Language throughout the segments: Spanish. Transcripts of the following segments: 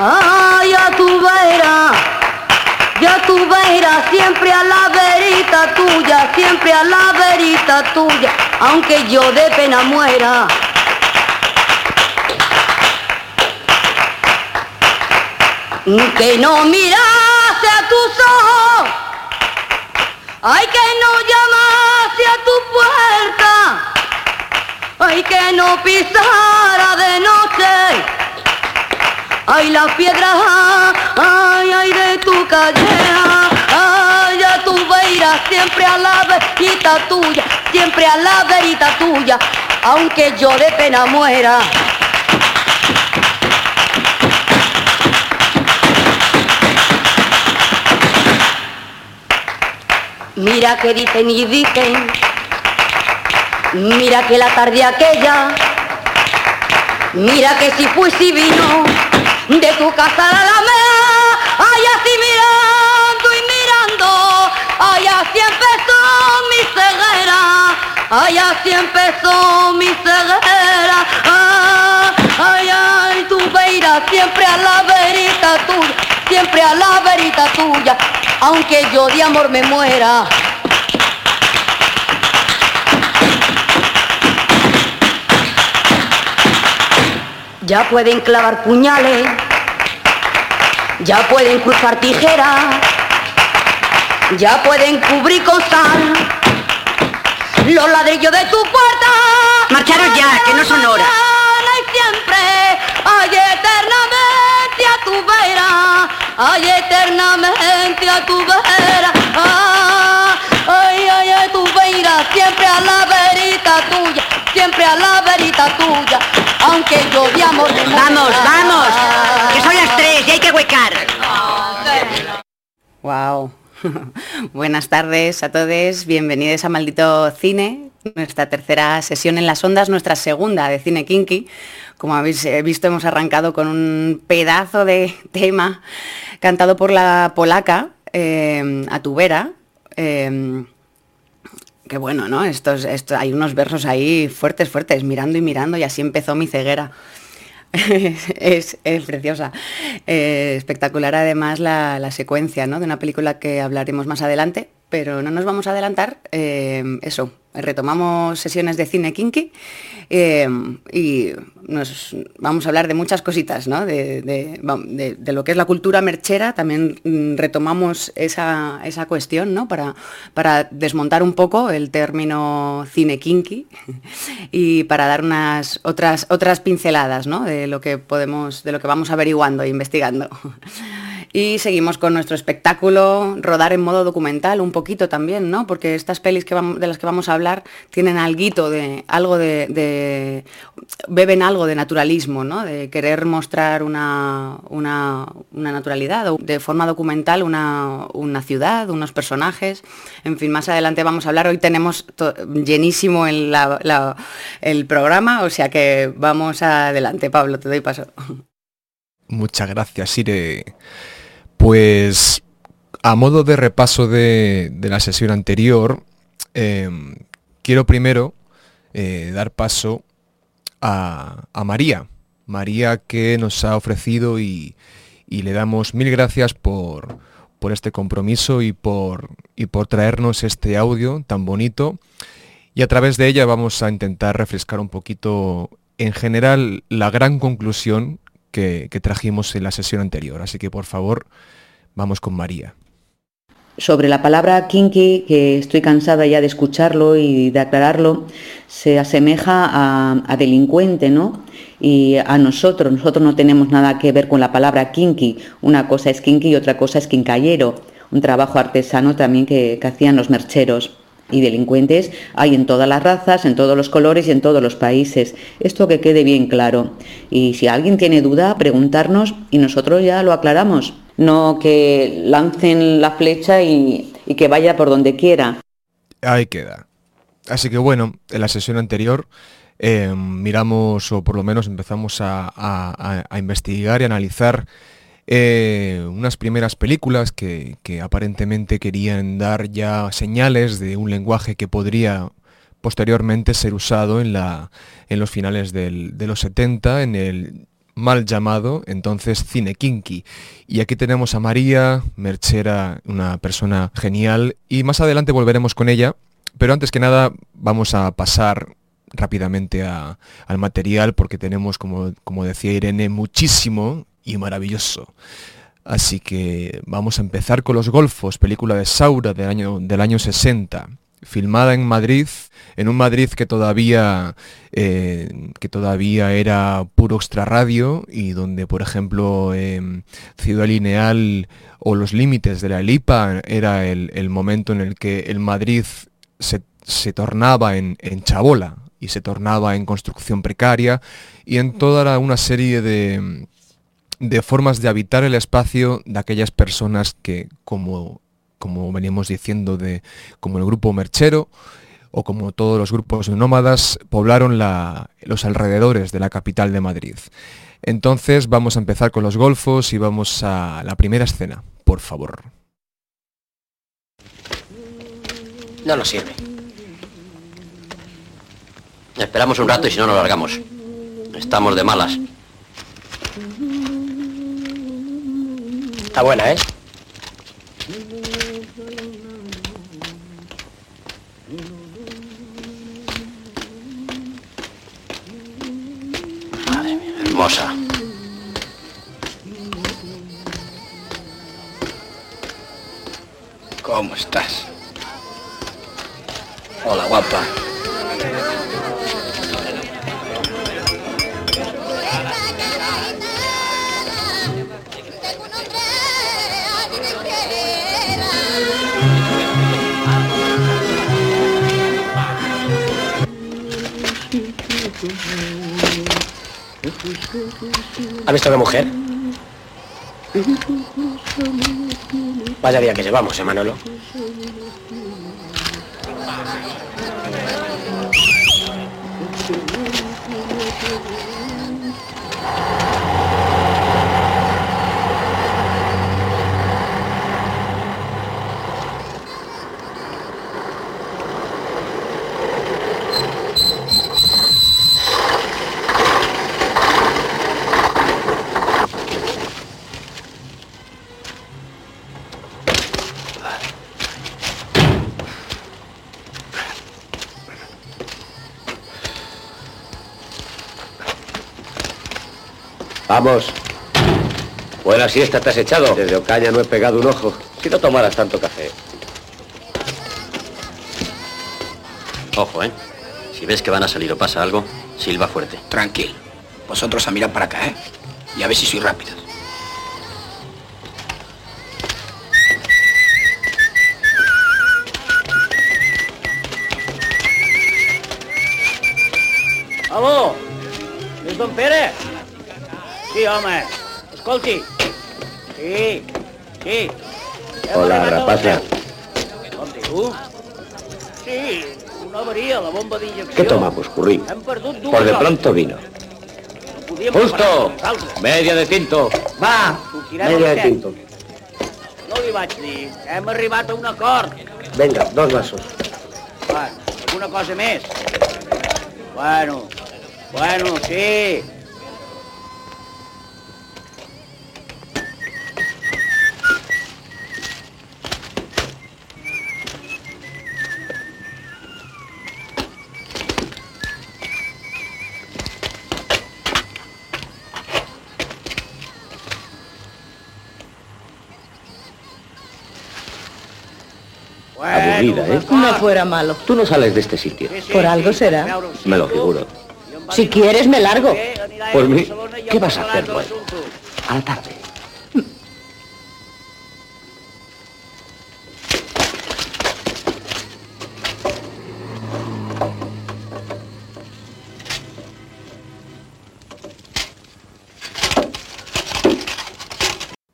Ay, ya tú verás, ya tú verás siempre a la verita tuya, siempre a la verita tuya, aunque yo de pena muera. Que no mirase a tus ojos, ay que no llamase a tu puerta, ay que no pisara de noche, ay las piedras, ay ay de tu callea, ay ya tú verás siempre a la verita tuya, siempre a la verita tuya, aunque yo de pena muera. Mira que dicen y dicen, mira que la tarde aquella, mira que si fui si vino de tu casa a la alameda, ay así mirando y mirando, ay así empezó mi ceguera, ay así empezó mi ceguera, ay, ay, ay tú verás siempre a la verita tuya, siempre a la verita tuya, aunque yo de amor me muera. Ya pueden clavar puñales, ya pueden cruzar tijeras, ya pueden cubrir con sal. Los ladrillos de tu puerta. Marcharos ya, que no son horas. Y siempre, ay eternamente a tu vera, ay eternamente a tu vera, ay, ay, ay, tu vera, siempre a la verita tuya, siempre a la verita tuya, aunque yo de amor. Vamos, vamos, que son las tres y hay que huecar. Wow. Buenas tardes a todos, bienvenidos a Maldito Cine, nuestra tercera sesión en las ondas, nuestra segunda de Cine Kinky. Como habéis visto, hemos arrancado con un pedazo de tema cantado por la polaca eh, Atubera. Eh, que bueno, ¿no? Estos, esto, hay unos versos ahí fuertes, fuertes, mirando y mirando, y así empezó mi ceguera. es, es, preciosa. Eh, espectacular además la, la, secuencia ¿no? de una película que hablaremos más adelante, pero no nos vamos a adelantar. Eh, eso, retomamos sesiones de cine kinky eh, y vamos a hablar de muchas cositas, ¿no? de, de, lo que es la cultura merchera. También mm, retomamos esa, esa cuestión ¿no? para, para, desmontar un poco el término cine kinky y para dar unas otras, otras pinceladas ¿no? de lo que podemos, de lo que vamos averiguando e investigando. Y seguimos con nuestro espectáculo, rodar en modo documental un poquito también, ¿no? Porque estas pelis que vamos, de las que vamos a hablar tienen alguito de, algo de, beben algo de naturalismo, ¿no? De querer mostrar una, una, una naturalidad, de forma documental una, una, ciudad, unos personajes. En fin, más adelante vamos a hablar. Hoy tenemos llenísimo el, el programa, o sea que vamos adelante. Pablo, te doy paso. Muchas gracias, Sire. Pues a modo de repaso de, la sesión anterior, eh, quiero primero eh, dar paso a, María. María que nos ha ofrecido y, le damos mil gracias por, este compromiso y por traernos este audio tan bonito. Y a través de ella vamos a intentar refrescar un poquito en general la gran conclusión que, trajimos en la sesión anterior. Así que por favor, vamos con María. Sobre la palabra kinky, que estoy cansada ya de escucharlo y de aclararlo, se asemeja a, a delincuente, ¿no? Y a nosotros, nosotros no tenemos nada que ver con la palabra kinky. Una cosa es kinky y otra cosa es quincallero, un trabajo artesano también que, que hacían los mercheros y delincuentes hay en todas las razas, en todos los colores y en todos los países. Esto que quede bien claro. Y si alguien tiene duda, preguntarnos y nosotros ya lo aclaramos. No que lancen la flecha y, que vaya por donde quiera. Ahí queda. Así que bueno, en la sesión anterior eh, miramos, o por lo menos empezamos a investigar y analizar eh, unas primeras películas que, que, aparentemente querían dar ya señales de un lenguaje que podría posteriormente ser usado en, la, en los finales del, de los 70, en el mal llamado entonces cine kinky. Y aquí tenemos a María Merchera, una persona genial, y más adelante volveremos con ella, pero antes que nada vamos a pasar rápidamente al material porque tenemos, como, como decía Irene, muchísimo y maravilloso. Así que vamos a empezar con Los Golfos, película de Saura del año, del año 60 filmada en Madrid, en un Madrid que todavía, eh, que todavía era puro extrarradio y donde, por ejemplo, em, Ciudad Lineal o los límites de la Lipa era el, momento en el que el Madrid se, tornaba en, chabola y se tornaba en construcción precaria y en toda una serie de, de formas de habitar el espacio de aquellas personas que, como como veníamos diciendo, de, como el grupo Merchero o como todos los grupos nómadas, poblaron los alrededores de la capital de Madrid. Entonces vamos a empezar con los golfos y vamos a la primera escena, por favor. No nos sirve. Esperamos un rato y si no nos largamos. Estamos de malas. Está buena, ¿eh? hermosa. ¿Cómo estás? Hola, guapa. ¿Ha visto a mujer? Vaya día que llevamos, ¿eh? Vamos. Buena siesta te has echado. Desde Ocaña no he pegado un ojo. Si no tomaras tanto café. Ojo, ¿eh? Si ves que van a salir o pasa algo, silba fuerte. Tranquilo. Vosotros a mirar para acá, ¿eh? Y a ver si soy rápido. Escolti. Sí, sí. Hola, rapaza. Com diu? Sí, una avaria, la bomba d'injecció. ¿Qué tomamos, Currín? Hem perdut dues Por de pronto vino. Justo. Media de tinto. Va, Media de tinto. No li vaig dir. Hem arribat a un acord. Venga, dos vasos. Bueno, alguna cosa més? Bueno, bueno, sí. No fuera malo. Tú no sales de este sitio. Por algo será. Me lo figuro. Si quieres, me largo. Por i ¿qué vas a hacer luego? A la tarde.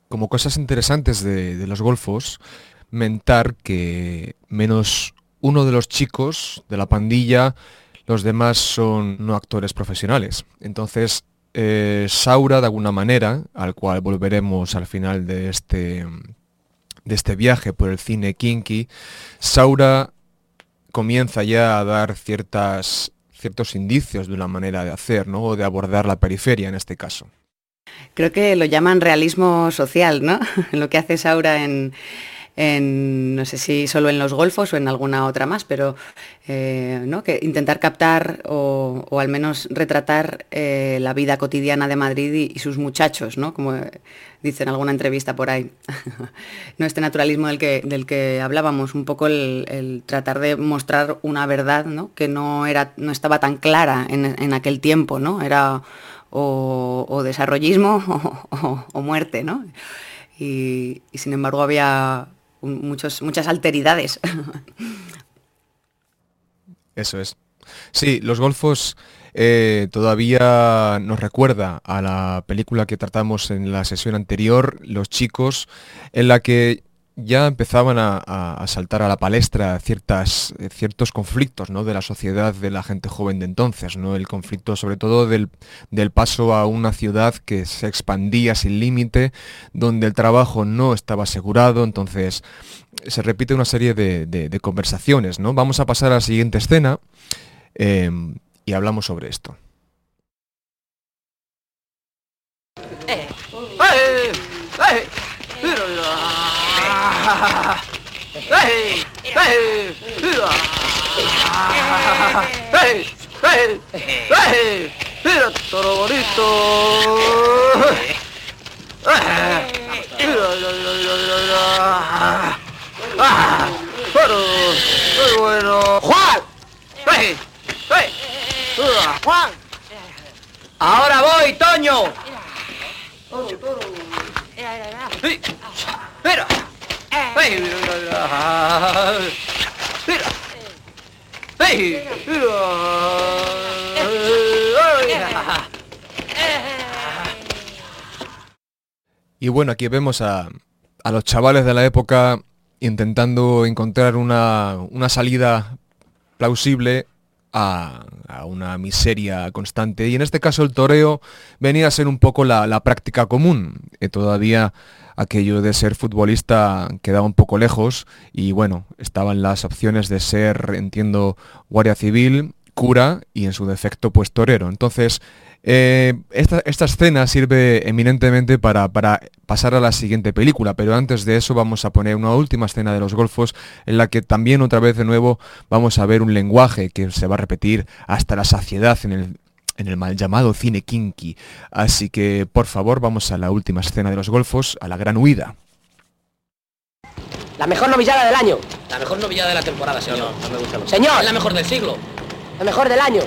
Como cosas interesantes de, de los golfos, mentar que menos uno de los chicos de la pandilla, los demás son no actores profesionales. Entonces, eh, Saura, de alguna manera, al cual volveremos al final de este, de este viaje por el cine kinky, Saura comienza ya a dar ciertas, ciertos indicios de una manera de hacer, ¿no? o de abordar la periferia en este caso. Creo que lo llaman realismo social, ¿no? lo que hace Saura en, no sé si solo en los golfos o en alguna otra más, pero eh, ¿no? que intentar captar o, al menos retratar eh, la vida cotidiana de Madrid y, sus muchachos, ¿no? como dice en alguna entrevista por ahí. no este naturalismo del que, del que hablábamos, un poco el, tratar de mostrar una verdad ¿no? que no, era, no estaba tan clara en, aquel tiempo, ¿no? era o, desarrollismo o, muerte, ¿no? y sin embargo había muchas alteridades. Eso es. Sí, los golfos eh, todavía nos recuerda a la película que tratamos en la sesión anterior, Los chicos, en la que ya empezaban a, saltar a la palestra ciertas, eh, ciertos conflictos ¿no? de la sociedad de la gente joven de entonces, ¿no? el conflicto sobre todo del, paso a una ciudad que se expandía sin límite, donde el trabajo no estaba asegurado, entonces se repite una serie de, conversaciones. ¿no? Vamos a pasar a la siguiente escena em, y hablamos sobre esto. Eh. ¡Eh! ¡Mira, toro bonito! ¡Pero! ¡Muy bueno! ¡Juan! ¡Juan! ¡Ahora voy, Toño! ¡Toro, toro! ¡Mira! Y bueno, aquí vemos a, los chavales de la época intentando encontrar una, salida plausible a, una miseria constante. Y en este caso el toreo venía a ser un poco la, práctica común. que todavía aquello de ser futbolista quedaba un poco lejos y bueno, estaban las opciones de ser, entiendo, guardia civil, cura y en su defecto pues torero. Entonces, eh, esta, escena sirve eminentemente para, para, pasar a la siguiente película, pero antes de eso vamos a poner una última escena de los golfos en la que también otra vez de nuevo vamos a ver un lenguaje que se va a repetir hasta la saciedad en el, en el mal llamado cine kinky. Así que, por favor, vamos a la última escena de los golfos, a la gran huida. La mejor novillada del año. La mejor novillada de la temporada, señor. Señor. Es la mejor del siglo. La mejor del año.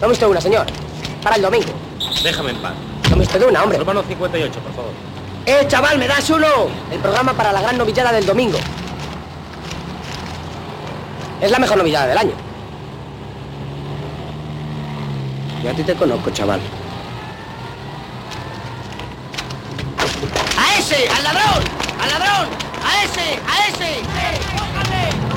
No me una, señor. Para el domingo. Déjame en paz. No me usted una, hombre. Hermano 58, por favor. ¡Eh, chaval, me das uno! El programa para la gran novillada del domingo. Es la mejor novillada del año. Yo a ti te conozco, chaval. ¡A ese! ¡Al ladrón! ¡Al ladrón! ¡A ese! ¡A ese!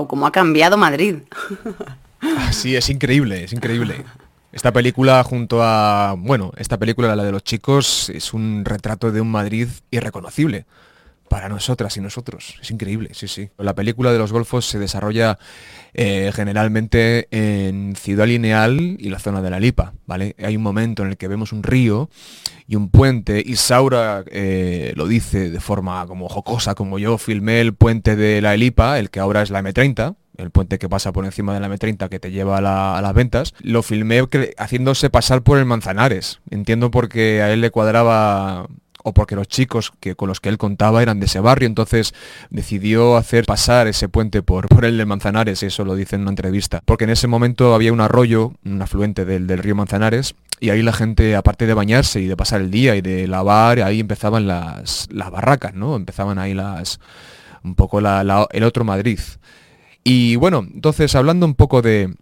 Wow, cómo ha cambiado Madrid. Sí, es increíble, es increíble. Esta película junto a, bueno, esta película, la de los chicos, es un retrato de un Madrid irreconocible para nosotras y nosotros. Es increíble, sí, sí. La película de los Golfos se desarrolla eh, generalmente en Ciudad Lineal y la zona de la Lipa, ¿vale? Hay un momento en el que vemos un río y un puente y Saura eh, lo dice de forma como jocosa, como yo filmé el puente de la Lipa, el que ahora es la M30, el puente que pasa por encima de la M30 que te lleva a, las ventas, lo filmé haciéndose pasar por el Manzanares. Entiendo porque a él le cuadraba o porque los chicos que, con los que él contaba eran de ese barrio, entonces decidió hacer pasar ese puente por, por el de Manzanares, eso lo dice en una entrevista, porque en ese momento había un arroyo, un afluente del, del río Manzanares, y ahí la gente, aparte de bañarse y de pasar el día y de lavar, ahí empezaban las, las barracas, ¿no? Empezaban ahí las un poco el otro Madrid. Y bueno, entonces hablando un poco de,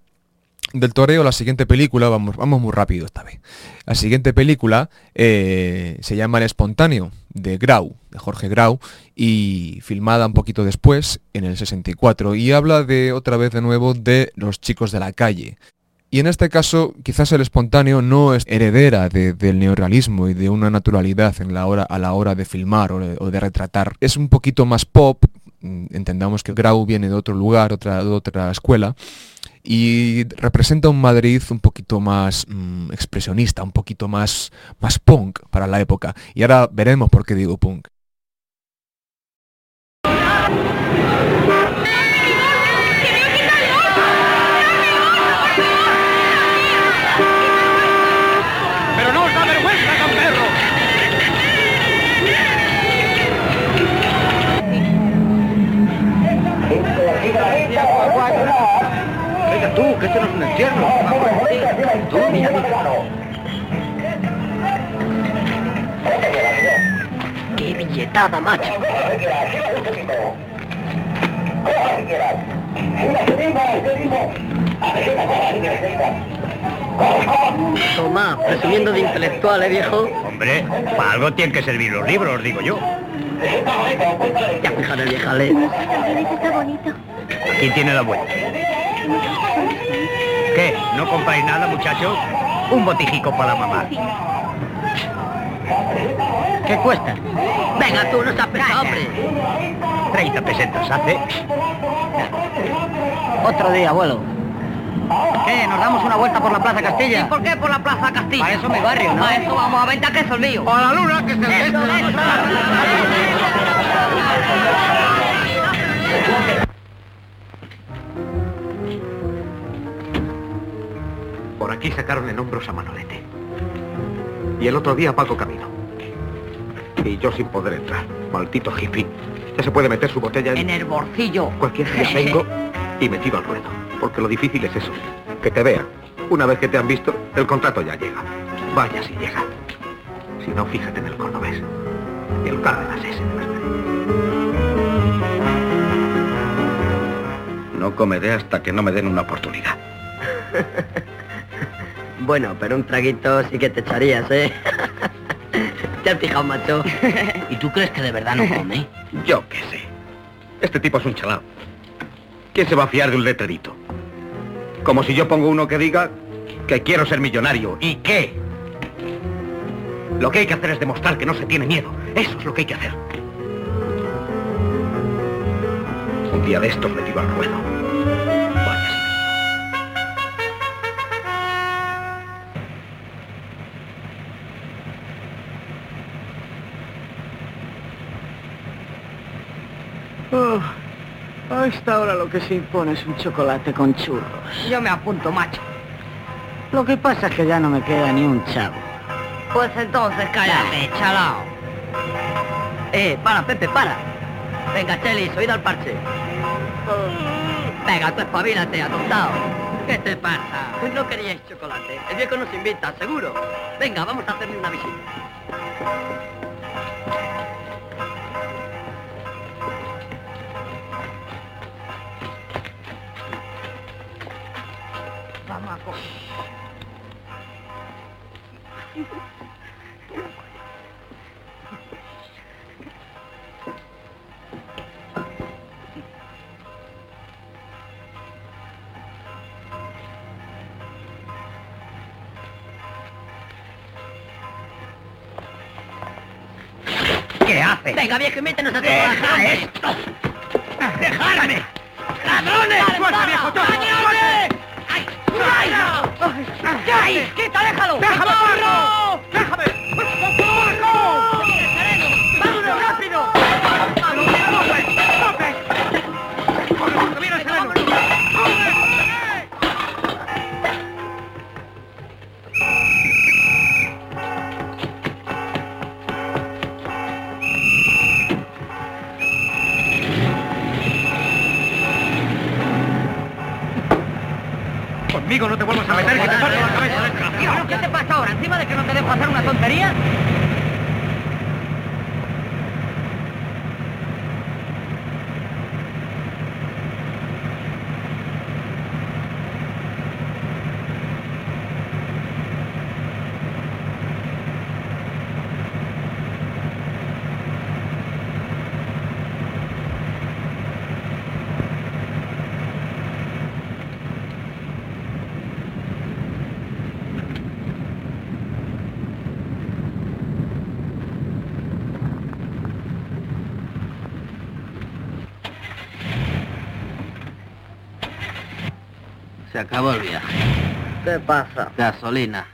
del toreo, la siguiente película, vamos, vamos muy rápido esta vez. La siguiente película eh, se llama El Espontáneo, de Grau, de Jorge Grau, y filmada un poquito después, en el 64, y habla de, otra vez de nuevo, de los chicos de la calle. Y en este caso, quizás el espontáneo no es heredera de- del neorrealismo y de una naturalidad en la hora, a la hora de filmar o de, o de retratar. Es un poquito más pop, mm, entendamos que Grau viene de otro lugar, otra, de otra escuela, y representa un Madrid un poquito más mm, expresionista, un poquito más, más punk para la época. Y ahora veremos por qué digo punk. ¡Qué billetada, macho! Toma, presumiendo de intelectual, ¿eh, viejo? Hombre, para algo tienen que servir los libros, digo yo. Ya fíjate, viejale. Está bonito. Aquí tiene la vuelta. ¿Qué? ¿No compráis nada, muchachos? Un botijico para la mamá. ¿Qué cuesta? Venga tú, no seas pesado, hombre. 30 pesetas hace. Otro día, abuelo. ¿Qué? ¿Nos damos una vuelta por la Plaza Castilla? ¿Y por qué por la Plaza Castilla? Para eso mi barrio, ¿no? Para eso vamos a venta que es el mío. ¡A la luna, que se eso. Por aquí sacaron en hombros a Manolete. Y el otro día a Paco Camino. Y yo sin poder entrar. Maldito hippie. Ya se puede meter su botella en... En el bolsillo. Cualquier día vengo y metido al ruedo. Porque lo difícil es eso. Que te vean. Una vez que te han visto, el contrato ya llega. Vaya si llega. Si no, fíjate en el cordobés. Y el Cárdenas ese. No comeré hasta que no me den una oportunidad. Bueno, pero un traguito sí que te echarías, ¿eh? ¿Te has fijado, macho? ¿Y tú crees que de verdad no come? Yo qué sé. Este tipo es un chalao. ¿Quién se va a fiar de un letrerito? Como si yo pongo uno que diga que quiero ser millonario. ¿Y qué? Lo que hay que hacer es demostrar que no se tiene miedo. Eso es lo que hay que hacer. Un día de estos metido al ruedo. Esta hora lo que se impone es un chocolate con churros. Yo me apunto, macho. Lo que pasa es que ya no me queda ni un chavo. Pues entonces cállate, chalao. Eh, para, Pepe, para. Venga, Chelis, oído al parche. Venga, tú espabilate, atontado. ¿Qué te pasa? No queríais chocolate. El viejo nos invita, seguro. Venga, vamos a hacerle una visita. ¿Qué hace? Venga, viejo, métenos a ¡Deja esto! ¡Dejadme! ¡Ladrones! ¡Suelta, viejo! ¡Ay! ¡Quita, déjalo! ¡Déjame. ¡Déjame! Maria? Se acabó el viaje. ¿Qué pasa? Gasolina.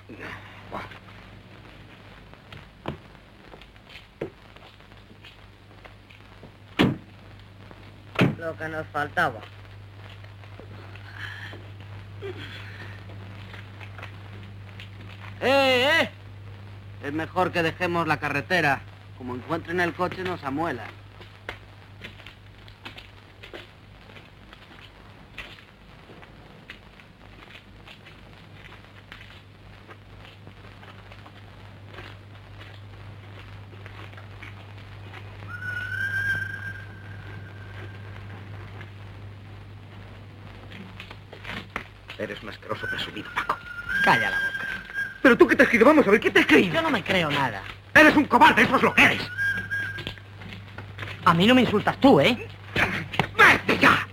Lo que nos faltaba. ¡Eh, eh! Es mejor que dejemos la carretera. Como encuentren el coche nos amuelan. Eres un asqueroso presumido, Paco. Calla la boca. ¿Pero tú qué te has creído? Vamos a ver, ¿qué te has creído? Yo no me creo nada. Eres un cobarde, eso es lo que eres. A mí no me insultas tú, ¿eh? ¡Vete ya!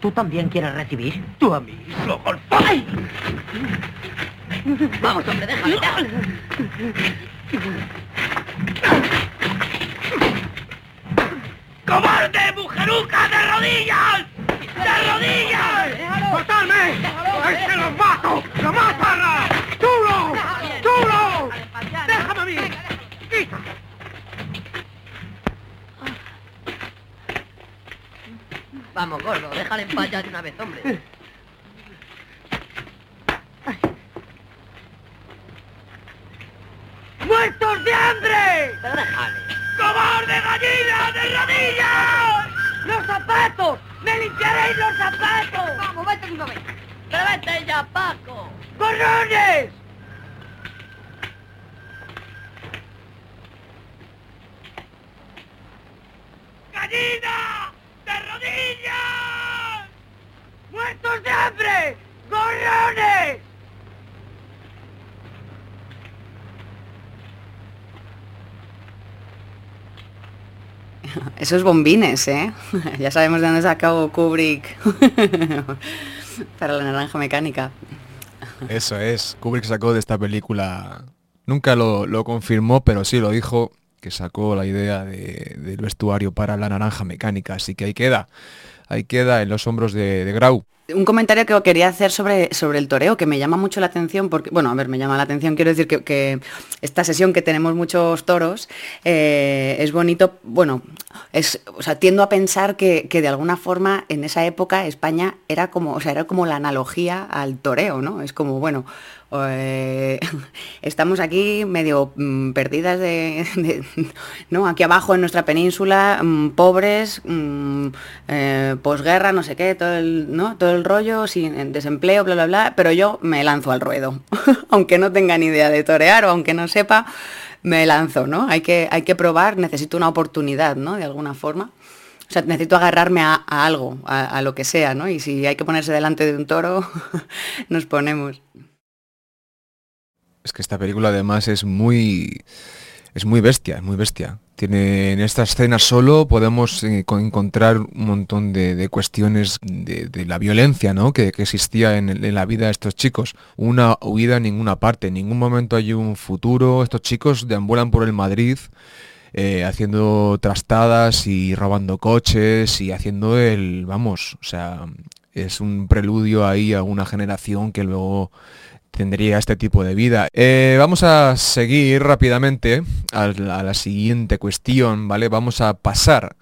¿Tú también quieres recibir? Tú a mí. ¡Ay! Vamos, hombre, déjame. ¡Cobarde, mujeruca, de rodillas! ¡De rodillas! ¡Soltadme! ¡Ahí se los mato! ¡Lo matará! ¡Chulo! ¡Chulo! ¡Déjame a mí! ¡Quita! Vamos, gordo, déjale en paz ya de una vez, hombre. ¡Muertos de hambre! Pero déjale. ¡Cobarde gallina de rodillas! ¡Los zapatos! ¡Me limpiaréis los zapatos! Vamos, vete de una vez. Pero vete ya, Paco. ¡Gorrones! ¡Gallina! ¡De rodillas! ¡Muertos de hambre! ¡Gorrones! Esos bombines, ¿eh? ya sabemos de dónde sacó Kubrick para la naranja mecánica. Eso es, Kubrick sacó de esta película, nunca lo, lo confirmó, pero sí lo dijo, que sacó la idea de- del vestuario para la naranja mecánica, así que ahí queda, ahí queda en los hombros de Grau. Un comentario que quería hacer sobre, sobre el toreo, que me llama mucho la atención, porque, bueno, a ver, me llama la atención, quiero decir que, esta sesión que tenemos muchos toros, eh, es bonito, bueno, es, o sea, tiendo a pensar que, que de alguna forma en esa época España era como, o sea, era como la analogía al toreo, ¿no? Es como, bueno, eh, estamos aquí medio mm, perdidas de, ¿no? Aquí abajo en nuestra península, mm, pobres, mm, eh, posguerra, no sé qué, todo el, ¿no? todo el rollo, sin desempleo, bla, bla, bla, pero yo me lanzo al ruedo, aunque no tenga ni idea de torear o aunque no sepa, me lanzo, ¿no? Hay que, hay que probar, necesito una oportunidad, ¿no? De alguna forma. O sea, necesito agarrarme a, a algo, a, a lo que sea, ¿no? Y si hay que ponerse delante de un toro, nos ponemos. Es que esta película además es muy es muy bestia, es muy bestia. Tiene en esta escena solo podemos eh, co- encontrar un montón de, cuestiones de, la violencia ¿no? que, existía en la vida de estos chicos. Una huida en ninguna parte, en ningún momento hay un futuro. Estos chicos deambulan por el Madrid eh, haciendo trastadas y robando coches y haciendo el, vamos, o sea, es un preludio ahí a una generación que luego tendría este tipo de vida. Eh, vamos a seguir rápidamente a la, siguiente cuestión, ¿vale? Vamos a pasar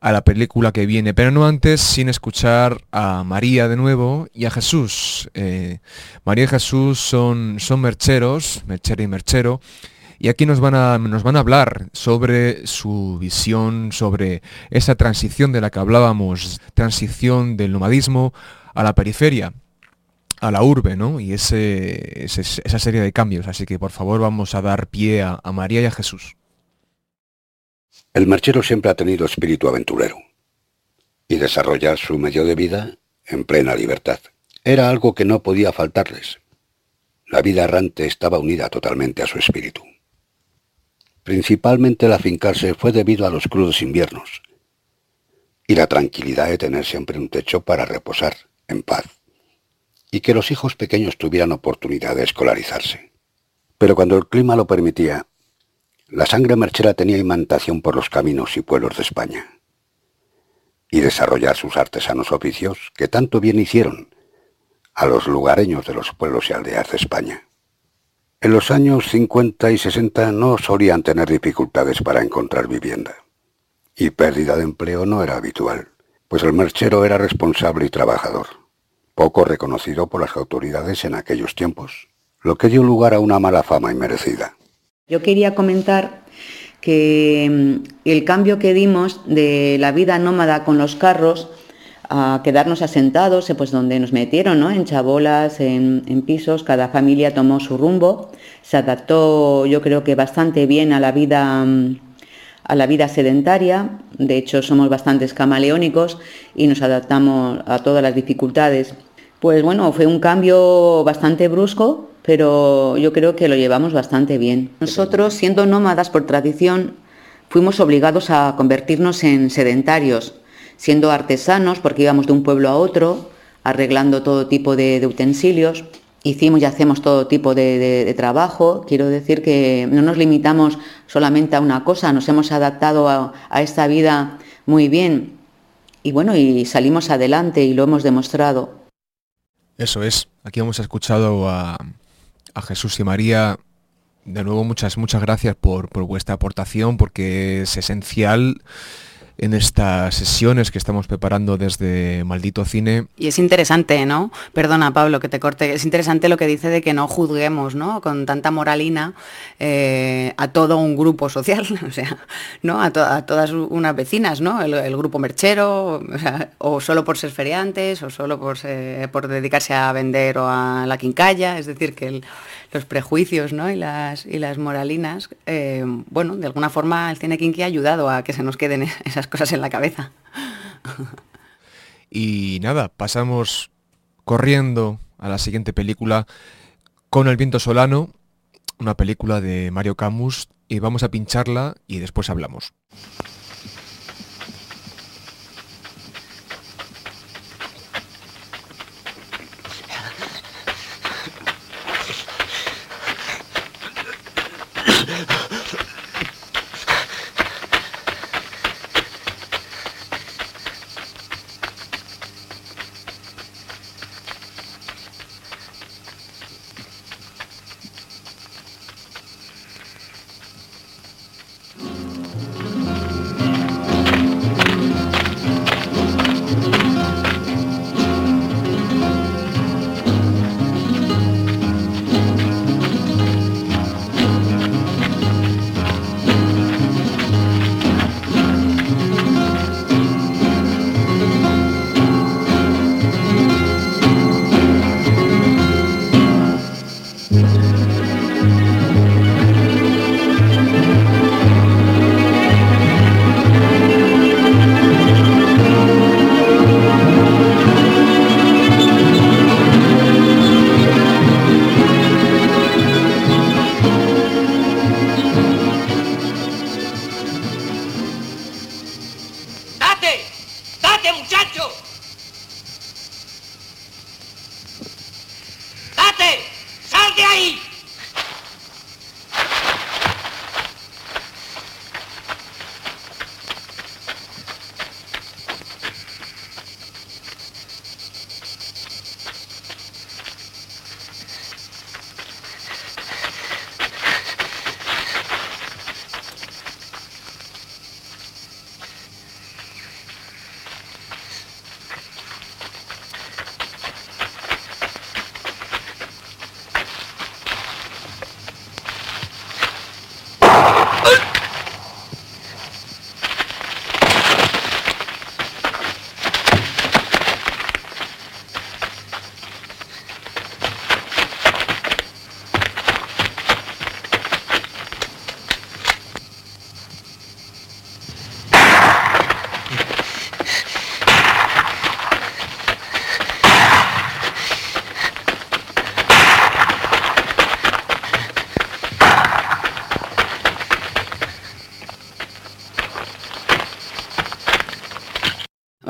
a la película que viene, pero no antes sin escuchar a María de nuevo y a Jesús. Eh, María y Jesús son, son mercheros, merchero y merchero, y aquí nos van, a, nos van a hablar sobre su visión, sobre esa transición de la que hablábamos, transición del nomadismo a la periferia a la urbe, ¿no? Y ese, esa serie de cambios. Así que por favor vamos a dar pie a, María y a Jesús. El marchero siempre ha tenido espíritu aventurero y desarrollar su medio de vida en plena libertad. Era algo que no podía faltarles. La vida errante estaba unida totalmente a su espíritu. Principalmente el afincarse fue debido a los crudos inviernos y la tranquilidad de tener siempre un techo para reposar en paz y que los hijos pequeños tuvieran oportunidad de escolarizarse. Pero cuando el clima lo permitía, la sangre merchera tenía imantación por los caminos y pueblos de España y desarrollar sus artesanos oficios que tanto bien hicieron a los lugareños de los pueblos y aldeas de España. En los años 50 y 60 no solían tener dificultades para encontrar vivienda, y pérdida de empleo no era habitual, pues el merchero era responsable y trabajador poco reconocido por las autoridades en aquellos tiempos, lo que dio lugar a una mala fama inmerecida. Yo quería comentar que mm, el cambio que dimos de la vida nómada con los carros a quedarnos asentados, eh, pues donde nos metieron, ¿no? En chabolas, en, en, pisos, cada familia tomó su rumbo, se adaptó yo creo que bastante bien a la vida mm, a la vida sedentaria, de hecho somos bastante camaleónicos y nos adaptamos a todas las dificultades. Pues bueno, fue un cambio bastante brusco, pero yo creo que lo llevamos bastante bien. Nosotros, siendo nómadas por tradición, fuimos obligados a convertirnos en sedentarios, siendo artesanos porque íbamos de un pueblo a otro, arreglando todo tipo de, de utensilios. Hicimos y hacemos todo tipo de, trabajo. Quiero decir que no nos limitamos solamente a una cosa, nos hemos adaptado a, a esta vida muy bien. Y bueno, y salimos adelante y lo hemos demostrado. Eso es. Aquí hemos escuchado a, a Jesús y María. De nuevo, muchas, muchas gracias por, por vuestra aportación, porque es esencial en estas sesiones que estamos preparando desde Maldito Cine. Y es interesante, ¿no? Perdona, Pablo, que te corte. Es interesante lo que dice de que no juzguemos, ¿no? Con tanta moralina eh, a todo un grupo social, o sea, ¿no? A, to a todas unas vecinas, ¿no? El, grupo merchero, o, solo por ser feriantes, o solo por, por dedicarse a vender o a la quincalla. Es decir, que el, los prejuicios ¿no? y, las, y las moralinas, eh, bueno, de alguna forma el cine kinky ha ayudado a que se nos queden esas cosas en la cabeza. Y nada, pasamos corriendo a la siguiente película con El viento solano, una película de Mario Camus, y vamos a pincharla y después hablamos.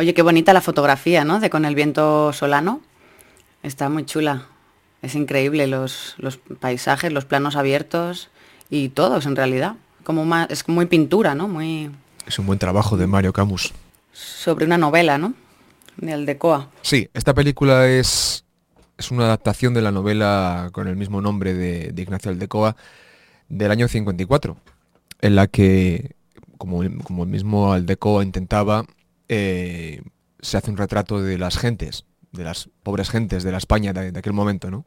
Oye, qué bonita la fotografía, ¿no? De con el viento solano. Está muy chula. Es increíble los, los paisajes, los planos abiertos y todos en realidad. Como más, es muy pintura, ¿no? Muy Es un buen trabajo de Mario Camus. sobre una novela, ¿no? De Aldecoa. Sí, esta película es, es una adaptación de la novela con el mismo nombre de, de Ignacio Aldecoa del año 54, en la que, como, como el mismo Aldecoa intentaba, eh, se hace un retrato de las gentes, de las pobres gentes de la España de, aquel momento, ¿no?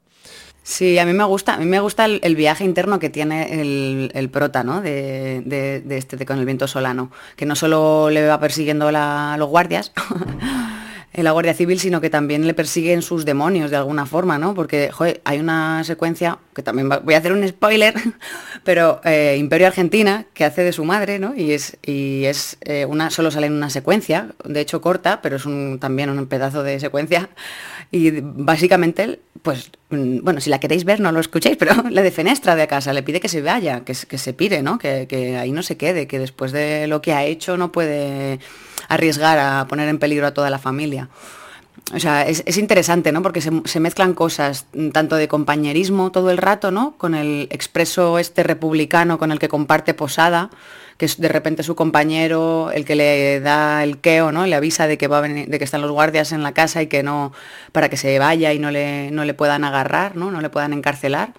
Sí, a mí me gusta, a mí me gusta el, viaje interno que tiene el, el prota, ¿no? De, de- de este con el viento solano, que no solo le va persiguiendo la- los guardias, en la Guardia Civil, sino que también le persiguen sus demonios de alguna forma, ¿no? Porque, joder, hay una secuencia, que también voy a hacer un spoiler, pero eh, Imperio Argentina, que hace de su madre, ¿no? Y es, y es eh, una, solo sale en una secuencia, de hecho corta, pero es un, también un pedazo de secuencia. Y básicamente, pues, mm, bueno, si la queréis ver, no lo escuchéis, pero le defenestra de casa, le pide que se vaya, que, que se pire, ¿no? Que ahí no se quede, que después de lo que ha hecho no puede arriesgar a poner en peligro a toda la familia. O sea, es, es interesante, ¿no? Porque se, mezclan cosas mm, tanto de compañerismo todo el rato, ¿no? Con el expreso este republicano con el que comparte posada, que es de repente su compañero, el que le da el queo, ¿no? Le avisa de que va de que están los guardias en la casa y que no, para que se vaya y no le, no le puedan agarrar, ¿no? No le puedan encarcelar.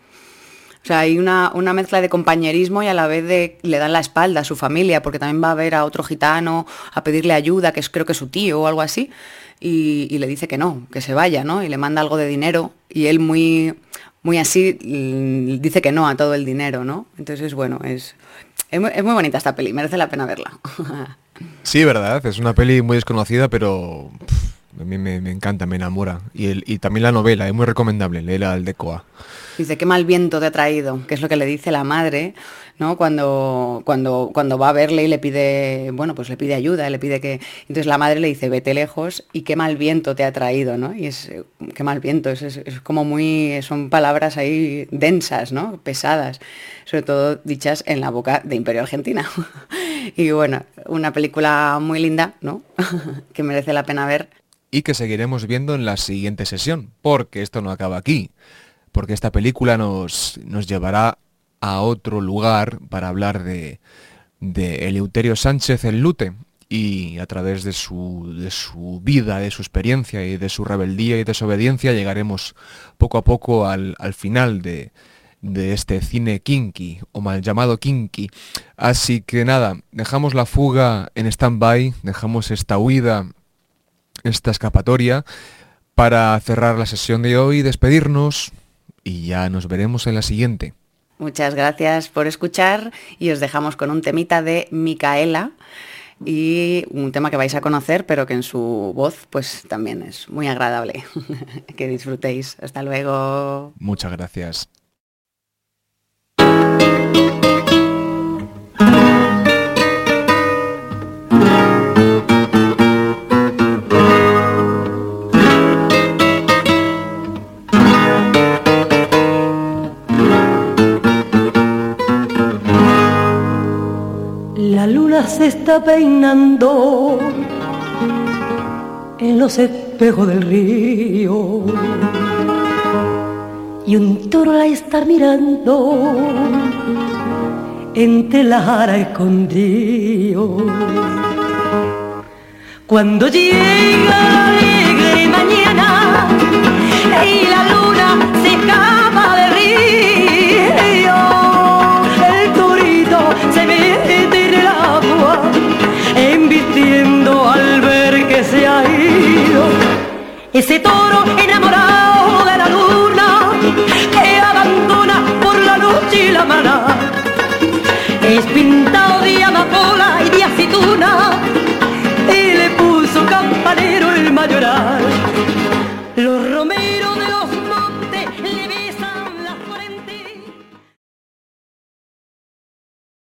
O sea, hay una, una mezcla de compañerismo y a la vez de, le dan la espalda a su familia, porque también va a ver a otro gitano a pedirle ayuda, que es creo que su tío o algo así, y, le dice que no, que se vaya, ¿no? Y le manda algo de dinero, y él muy, muy así mm, dice que no a todo el dinero, ¿no? Entonces, bueno, es, es, muy, es muy bonita esta peli, merece la pena verla. Sí, verdad, es una peli muy desconocida, pero a mí me, encanta, me enamora. Y, el, y también la novela, es muy recomendable, léela al Decoa. Dice, qué mal viento te ha traído, que es lo que le dice la madre, ¿no? Cuando, cuando, cuando va a verle y le pide, bueno, pues le pide ayuda, le pide que... Entonces la madre le dice, vete lejos y qué mal viento te ha traído, ¿no? Y es, qué mal viento, es, es- es como muy, son palabras ahí densas, ¿no? Pesadas, sobre todo dichas en la boca de Imperio Argentina. y bueno, una película muy linda, ¿no? que merece la pena ver. y que seguiremos viendo en la siguiente sesión, porque esto no acaba aquí, porque esta película nos, nos llevará a otro lugar para hablar de, de Eleuterio Sánchez el Lute y a través de su, de su vida, de su experiencia y de su rebeldía y desobediencia llegaremos poco a poco al, al final de, de este cine kinky o mal llamado kinky. Así que nada, dejamos la fuga en stand-by, dejamos esta huida esta escapatoria para cerrar la sesión de hoy, despedirnos y ya nos veremos en la siguiente. Muchas gracias por escuchar y os dejamos con un temita de Micaela y un tema que vais a conocer pero que en su voz pues también es muy agradable. que disfrutéis. Hasta luego. Muchas gracias. Se está peinando en los espejos del río y un toro la está mirando entre la jara escondido. Cuando llega la alegre mañana y la Ese toro enamorado de la luna que abandona por la noche y la mañana es pintado de amapola y de aceituna y le puso campanero el mayoral.